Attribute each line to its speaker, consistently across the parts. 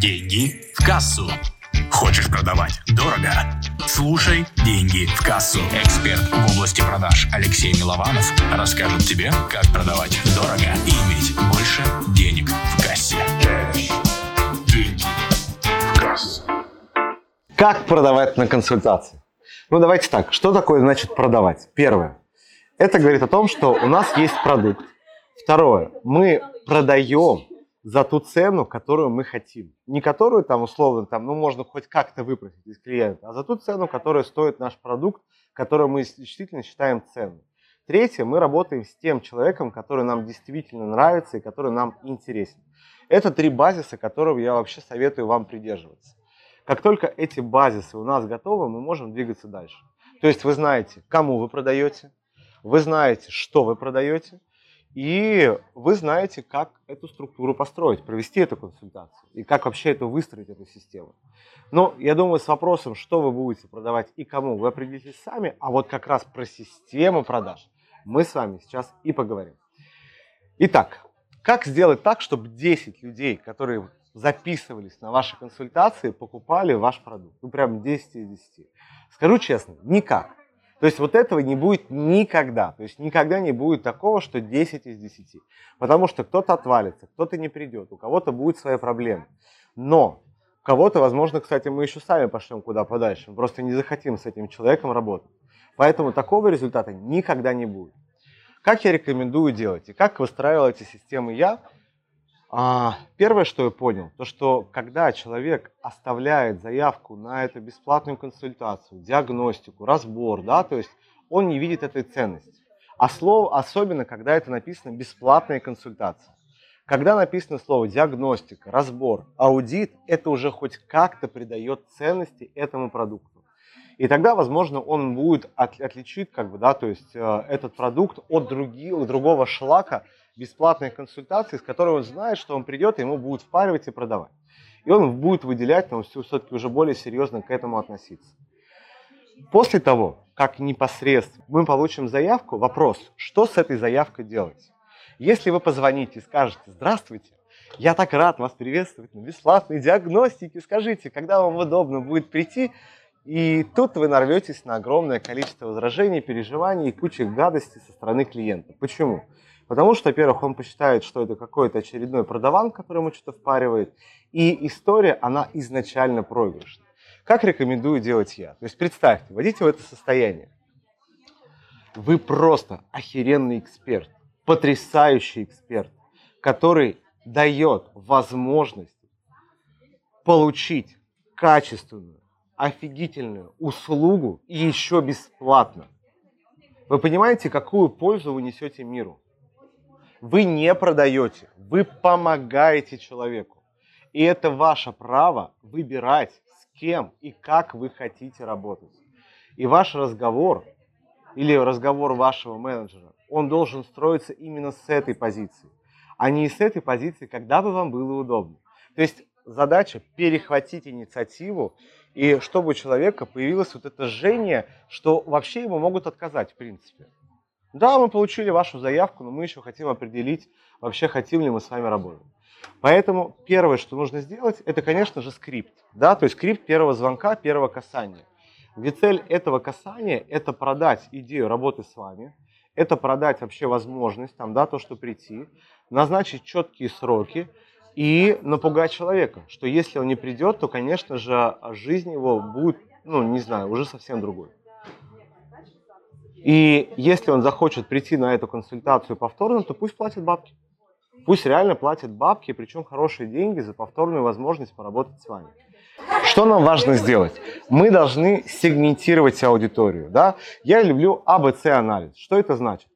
Speaker 1: Деньги в кассу. Хочешь продавать дорого? Слушай «Деньги в кассу». Эксперт в области продаж Алексей Милованов расскажет тебе, как продавать дорого и иметь больше денег в кассе. Деньги в кассу.
Speaker 2: Как продавать на консультации? Ну, давайте так. Что такое значит продавать? Первое. Это говорит о том, что у нас есть продукт. Второе. Мы продаем за ту цену, которую мы хотим. Не которую там условно, там, ну, можно хоть как-то выпросить из клиента, а за ту цену, которая стоит наш продукт, которую мы действительно считаем ценной. Третье, мы работаем с тем человеком, который нам действительно нравится и который нам интересен. Это три базиса, которых я вообще советую вам придерживаться. Как только эти базисы у нас готовы, мы можем двигаться дальше. То есть вы знаете, кому вы продаете, вы знаете, что вы продаете, и вы знаете, как эту структуру построить, провести эту консультацию и как вообще это выстроить, эту систему. Но я думаю, с вопросом, что вы будете продавать и кому, вы определитесь сами, а вот как раз про систему продаж мы с вами сейчас и поговорим. Итак, как сделать так, чтобы 10 людей, которые записывались на ваши консультации, покупали ваш продукт? Ну, прям 10 из 10. Скажу честно, никак. То есть вот этого не будет никогда. То есть никогда не будет такого, что 10 из 10. Потому что кто-то отвалится, кто-то не придет, у кого-то будет свои проблемы. Но кого-то, возможно, кстати, мы еще сами пошлем куда подальше. Мы просто не захотим с этим человеком работать. Поэтому такого результата никогда не будет. Как я рекомендую делать и как выстраивал эти системы я – а, первое, что я понял, то что когда человек оставляет заявку на эту бесплатную консультацию, диагностику, разбор, да, то есть он не видит этой ценности. А слово, особенно когда это написано бесплатная консультация. Когда написано слово диагностика, разбор, аудит, это уже хоть как-то придает ценности этому продукту. И тогда, возможно, он будет от, отличить, как бы, да, то есть э, этот продукт от других, другого шлака, бесплатной консультации, с которой он знает, что он придет, ему будут впаривать и продавать. И он будет выделять, но все-таки уже более серьезно к этому относиться. После того, как непосредственно мы получим заявку, вопрос, что с этой заявкой делать? Если вы позвоните и скажете, здравствуйте, я так рад вас приветствовать на бесплатной диагностике, скажите, когда вам удобно будет прийти, и тут вы нарветесь на огромное количество возражений, переживаний и кучи гадостей со стороны клиента. Почему? Потому что, во-первых, он посчитает, что это какой-то очередной продаван, который ему что-то впаривает, и история, она изначально проигрышна. Как рекомендую делать я? То есть представьте, войдите в это состояние. Вы просто охеренный эксперт, потрясающий эксперт, который дает возможность получить качественную, офигительную услугу и еще бесплатно. Вы понимаете, какую пользу вы несете миру? Вы не продаете, вы помогаете человеку. И это ваше право выбирать, с кем и как вы хотите работать. И ваш разговор или разговор вашего менеджера, он должен строиться именно с этой позиции, а не с этой позиции, когда бы вам было удобно. То есть задача перехватить инициативу, и чтобы у человека появилось вот это жжение, что вообще ему могут отказать, в принципе. Да, мы получили вашу заявку, но мы еще хотим определить, вообще хотим ли мы с вами работать. Поэтому первое, что нужно сделать, это, конечно же, скрипт. Да? То есть скрипт первого звонка, первого касания. Ведь цель этого касания – это продать идею работы с вами, это продать вообще возможность, там, да, то, что прийти, назначить четкие сроки и напугать человека, что если он не придет, то, конечно же, жизнь его будет, ну, не знаю, уже совсем другой. И если он захочет прийти на эту консультацию повторно, то пусть платит бабки. Пусть реально платит бабки, причем хорошие деньги за повторную возможность поработать с вами. Что нам важно сделать? Мы должны сегментировать аудиторию. Да? Я люблю АБЦ-анализ. Что это значит?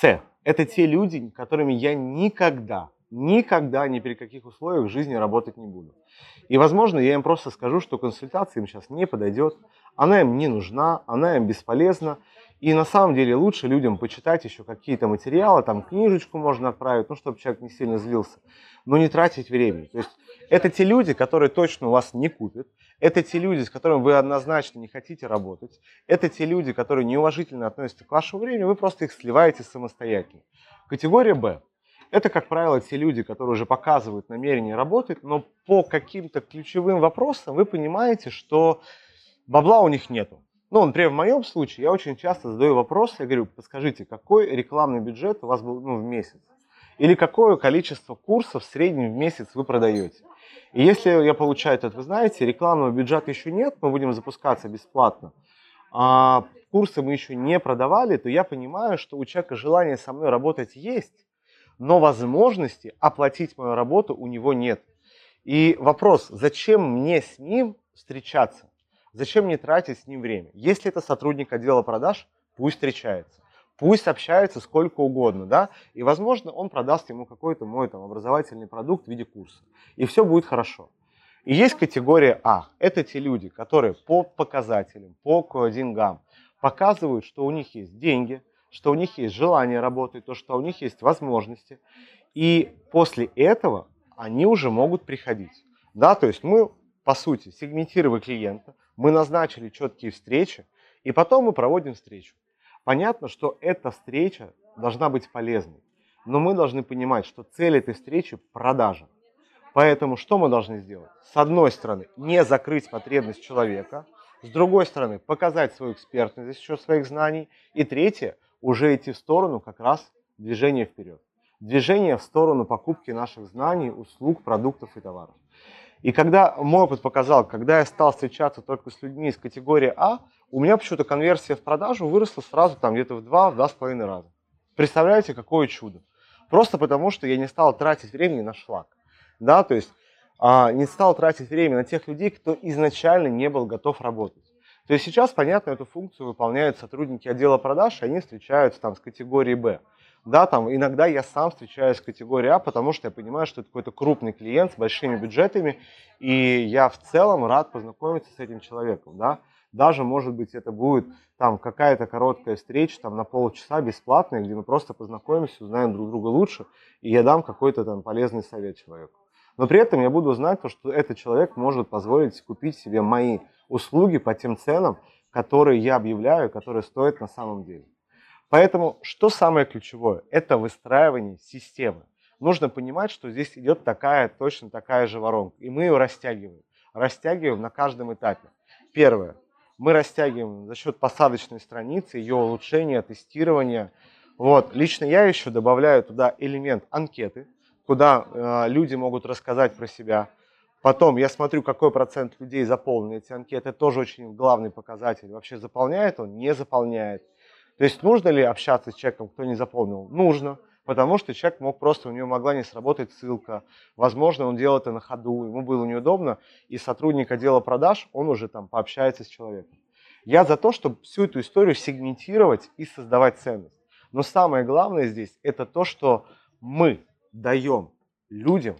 Speaker 2: С – это те люди, которыми я никогда, никогда, ни при каких условиях в жизни работать не буду. И, возможно, я им просто скажу, что консультация им сейчас не подойдет, она им не нужна, она им бесполезна, и на самом деле лучше людям почитать еще какие-то материалы, там книжечку можно отправить, ну, чтобы человек не сильно злился, но не тратить времени. То есть это те люди, которые точно у вас не купят, это те люди, с которыми вы однозначно не хотите работать, это те люди, которые неуважительно относятся к вашему времени, вы просто их сливаете самостоятельно. Категория Б Это, как правило, те люди, которые уже показывают намерение работать, но по каким-то ключевым вопросам вы понимаете, что бабла у них нету. Ну, например, в моем случае я очень часто задаю вопрос, я говорю, подскажите, какой рекламный бюджет у вас был ну, в месяц? Или какое количество курсов в среднем в месяц вы продаете? И если я получаю это, вы знаете, рекламного бюджета еще нет, мы будем запускаться бесплатно, а курсы мы еще не продавали, то я понимаю, что у человека желание со мной работать есть, но возможности оплатить мою работу у него нет. И вопрос, зачем мне с ним встречаться? Зачем мне тратить с ним время? Если это сотрудник отдела продаж, пусть встречается. Пусть общается сколько угодно, да, и, возможно, он продаст ему какой-то мой там образовательный продукт в виде курса, и все будет хорошо. И есть категория А. Это те люди, которые по показателям, по деньгам показывают, что у них есть деньги, что у них есть желание работать, то, что у них есть возможности. И после этого они уже могут приходить. Да, то есть мы, по сути, сегментировали клиента, мы назначили четкие встречи, и потом мы проводим встречу. Понятно, что эта встреча должна быть полезной, но мы должны понимать, что цель этой встречи – продажа. Поэтому что мы должны сделать? С одной стороны, не закрыть потребность человека, с другой стороны, показать свою экспертность счет своих знаний, и третье, уже идти в сторону как раз движения вперед. Движение в сторону покупки наших знаний, услуг, продуктов и товаров. И когда мой опыт показал, когда я стал встречаться только с людьми из категории А, у меня почему-то конверсия в продажу выросла сразу там где-то в два, в два с половиной раза. Представляете, какое чудо. Просто потому, что я не стал тратить времени на шлак. Да, то есть а, не стал тратить время на тех людей, кто изначально не был готов работать. То есть сейчас, понятно, эту функцию выполняют сотрудники отдела продаж, и они встречаются там с категории Б. Да, там иногда я сам встречаюсь с категорией А, потому что я понимаю, что это какой-то крупный клиент с большими бюджетами, и я в целом рад познакомиться с этим человеком, да. Даже, может быть, это будет там какая-то короткая встреча там на полчаса бесплатная, где мы просто познакомимся, узнаем друг друга лучше, и я дам какой-то там полезный совет человеку. Но при этом я буду знать, то, что этот человек может позволить купить себе мои услуги по тем ценам, которые я объявляю, которые стоят на самом деле. Поэтому что самое ключевое? Это выстраивание системы. Нужно понимать, что здесь идет такая, точно такая же воронка. И мы ее растягиваем. Растягиваем на каждом этапе. Первое. Мы растягиваем за счет посадочной страницы, ее улучшения, тестирования. Вот. Лично я еще добавляю туда элемент анкеты, куда э, люди могут рассказать про себя. Потом я смотрю, какой процент людей заполнили эти анкеты. Это тоже очень главный показатель. Вообще заполняет он, не заполняет. То есть нужно ли общаться с человеком, кто не заполнил? Нужно, потому что человек мог просто, у него могла не сработать ссылка. Возможно, он делал это на ходу, ему было неудобно, и сотрудник отдела продаж, он уже там пообщается с человеком. Я за то, чтобы всю эту историю сегментировать и создавать ценность. Но самое главное здесь, это то, что мы даем людям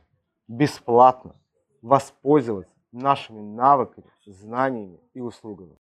Speaker 2: бесплатно воспользоваться нашими навыками, знаниями и услугами.